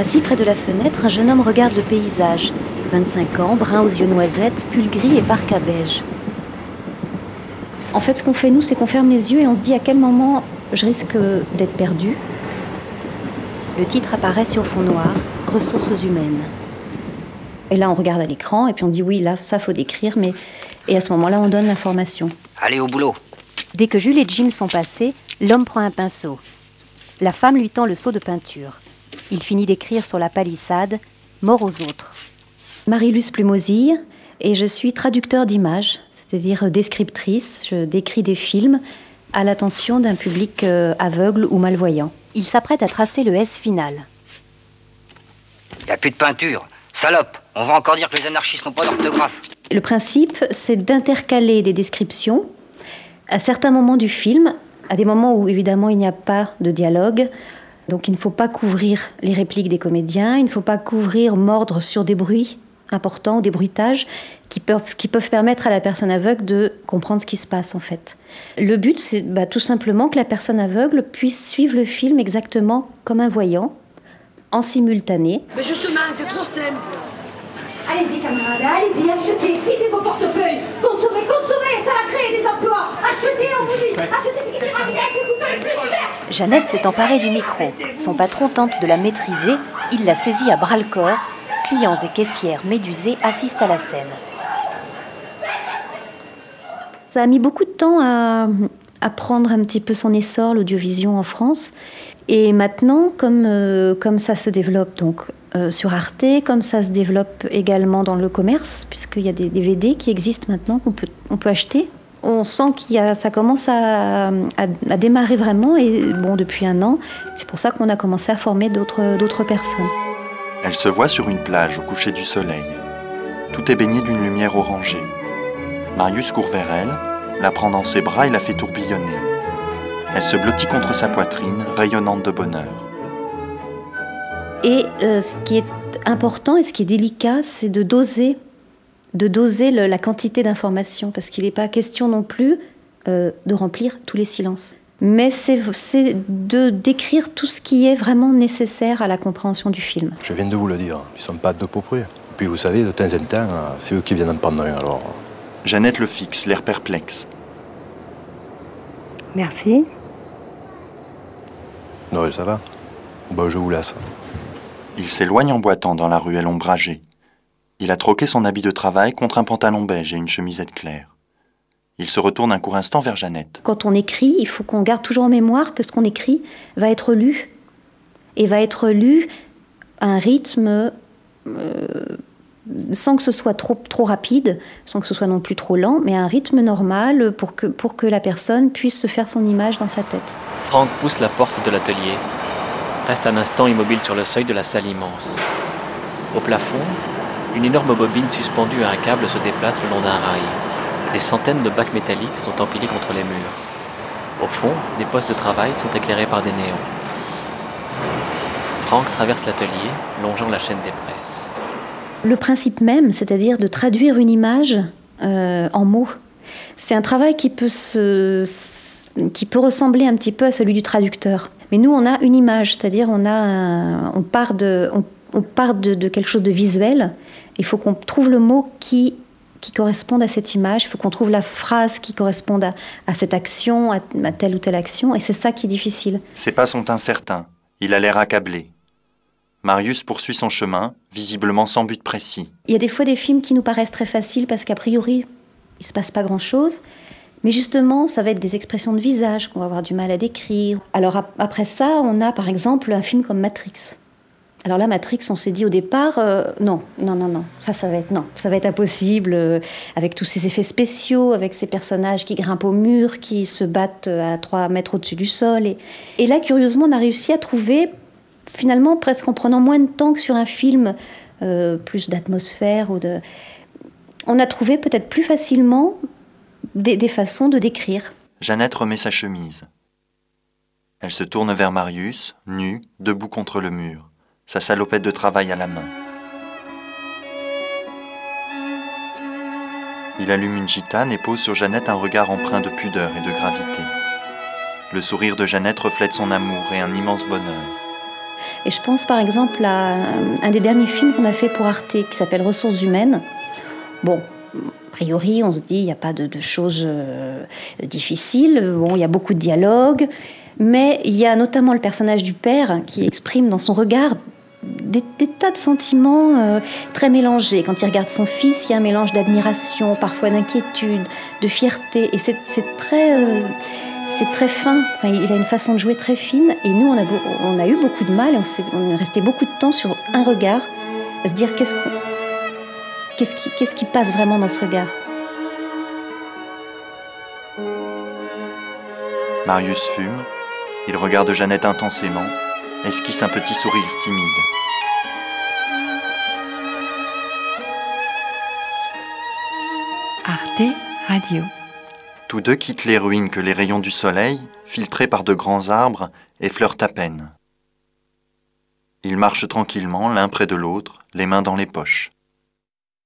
Assis près de la fenêtre, un jeune homme regarde le paysage. 25 ans, brun aux yeux noisettes, pull gris et parka beige. En fait, ce qu'on fait nous, c'est qu'on ferme les yeux et on se dit à quel moment je risque d'être perdu. Le titre apparaît sur fond noir, Ressources humaines. Et là, on regarde à l'écran et puis on dit oui, là, ça faut décrire, mais et à ce moment-là, on donne l'information. Allez au boulot. Dès que Jules et Jim sont passés, l'homme prend un pinceau. La femme lui tend le seau de peinture. Il finit d'écrire sur la palissade Mort aux autres. Marie-Luce Plumosille, et je suis traducteur d'images, c'est-à-dire descriptrice. Je décris des films à l'attention d'un public euh, aveugle ou malvoyant. Il s'apprête à tracer le S final. Il n'y a plus de peinture. Salope, on va encore dire que les anarchistes n'ont pas d'orthographe. Le principe, c'est d'intercaler des descriptions à certains moments du film, à des moments où évidemment il n'y a pas de dialogue. Donc il ne faut pas couvrir les répliques des comédiens, il ne faut pas couvrir, mordre sur des bruits importants, des bruitages qui peuvent, qui peuvent permettre à la personne aveugle de comprendre ce qui se passe en fait. Le but, c'est bah, tout simplement que la personne aveugle puisse suivre le film exactement comme un voyant, en simultané. Mais justement, c'est trop simple. Allez-y, camarades, allez-y, achetez, quittez vos portefeuilles, consommez, consommez, ça va créer des emplois. Achetez, on vous dit, achetez ce qui sera bien, qui coûte le plus cher. Jeannette s'est emparée du micro. Son patron tente de la maîtriser. Il la saisit à bras le corps. Clients et caissières médusés assistent à la scène. Ça a mis beaucoup de temps à, prendre un petit peu son essor, l'audiovisuel en France. Et maintenant, comme, euh, ça se développe donc euh, sur Arte, comme ça se développe également dans le commerce, puisqu'il y a des DVD qui existent maintenant qu'on peut, on peut acheter. On sent que ça commence à, à, à, démarrer vraiment, et bon, depuis un an, c'est pour ça qu'on a commencé à former d'autres, d'autres personnes. Elle se voit sur une plage au coucher du soleil. Tout est baigné d'une lumière orangée. Marius court vers elle, la prend dans ses bras et la fait tourbillonner. Elle se blottit contre sa poitrine, rayonnante de bonheur. Et euh, ce qui est important et ce qui est délicat, c'est de doser, de doser le, la quantité d'informations, parce qu'il n'est pas question non plus euh, de remplir tous les silences. Mais c'est de décrire tout ce qui est vraiment nécessaire à la compréhension du film. Je viens de vous le dire, ils ne sont pas de peau près. Puis vous savez, de temps en temps, c'est eux qui viennent en prendre un alors. Jeannette le fixe, l'air perplexe. Merci. Non, ça va? Bon, je vous laisse. Il s'éloigne en boitant dans la ruelle ombragée. Il a troqué son habit de travail contre un pantalon beige et une chemisette claire. Il se retourne un court instant vers Jeannette. Quand on écrit, il faut qu'on garde toujours en mémoire que ce qu'on écrit va être lu. Et va être lu à un rythme euh, sans que ce soit trop, trop rapide, sans que ce soit non plus trop lent, mais à un rythme normal pour que, pour que la personne puisse se faire son image dans sa tête. Franck pousse la porte de l'atelier, reste un instant immobile sur le seuil de la salle immense. Au plafond, une énorme bobine suspendue à un câble se déplace le long d'un rail. Des centaines de bacs métalliques sont empilés contre les murs. Au fond, les postes de travail sont éclairés par des néons. Franck traverse l'atelier, longeant la chaîne des presses. Le principe même, c'est-à-dire de traduire une image euh, en mots, c'est un travail qui peut, se, qui peut ressembler un petit peu à celui du traducteur. Mais nous, on a une image, c'est-à-dire on, a on part, de, on, on part de, de, quelque chose de visuel. Il faut qu'on trouve le mot qui, qui corresponde à cette image, il faut qu'on trouve la phrase qui corresponde à, à cette action, à, à telle ou telle action, et c'est ça qui est difficile. Ses pas sont incertains, il a l'air accablé. Marius poursuit son chemin, visiblement sans but précis. Il y a des fois des films qui nous paraissent très faciles parce qu'a priori, il ne se passe pas grand-chose. Mais justement, ça va être des expressions de visage qu'on va avoir du mal à décrire. Alors après ça, on a par exemple un film comme Matrix. Alors là, Matrix, on s'est dit au départ, euh, non, non, non, non, ça, ça va être non, ça va être impossible euh, avec tous ces effets spéciaux, avec ces personnages qui grimpent au mur, qui se battent à 3 mètres au-dessus du sol. Et, là, curieusement, on a réussi à trouver, finalement, presque en prenant moins de temps que sur un film, euh, plus d'atmosphère ou de, on a trouvé peut-être plus facilement des, des façons de décrire. Jeannette remet sa chemise. Elle se tourne vers Marius, nu, debout contre le mur sa salopette de travail à la main. Il allume une gitane et pose sur Jeannette un regard empreint de pudeur et de gravité. Le sourire de Jeannette reflète son amour et un immense bonheur. Et je pense par exemple à un des derniers films qu'on a fait pour Arte qui s'appelle Ressources humaines. Bon, a priori, on se dit il n'y a pas de, choses euh, difficiles. Bon, il y a beaucoup de dialogues, mais il y a notamment le personnage du père qui exprime dans son regard des, tas de sentiments euh, très mélangés. Quand il regarde son fils, il y a un mélange d'admiration, parfois d'inquiétude, de fierté, et c'est très euh, c'est très fin. il a une façon de jouer très fine. Et nous, on a, eu beaucoup de mal et on, est resté beaucoup de temps sur un regard, à se dire qu'est-ce qu'est-ce qui passe vraiment dans ce regard. Marius fume. Il regarde Jeannette intensément, esquisse un petit sourire timide. Arte Radio. Tous deux quittent les ruines que les rayons du soleil, filtrés par de grands arbres, effleurent à peine. Ils marchent tranquillement l'un près de l'autre, les mains dans les poches.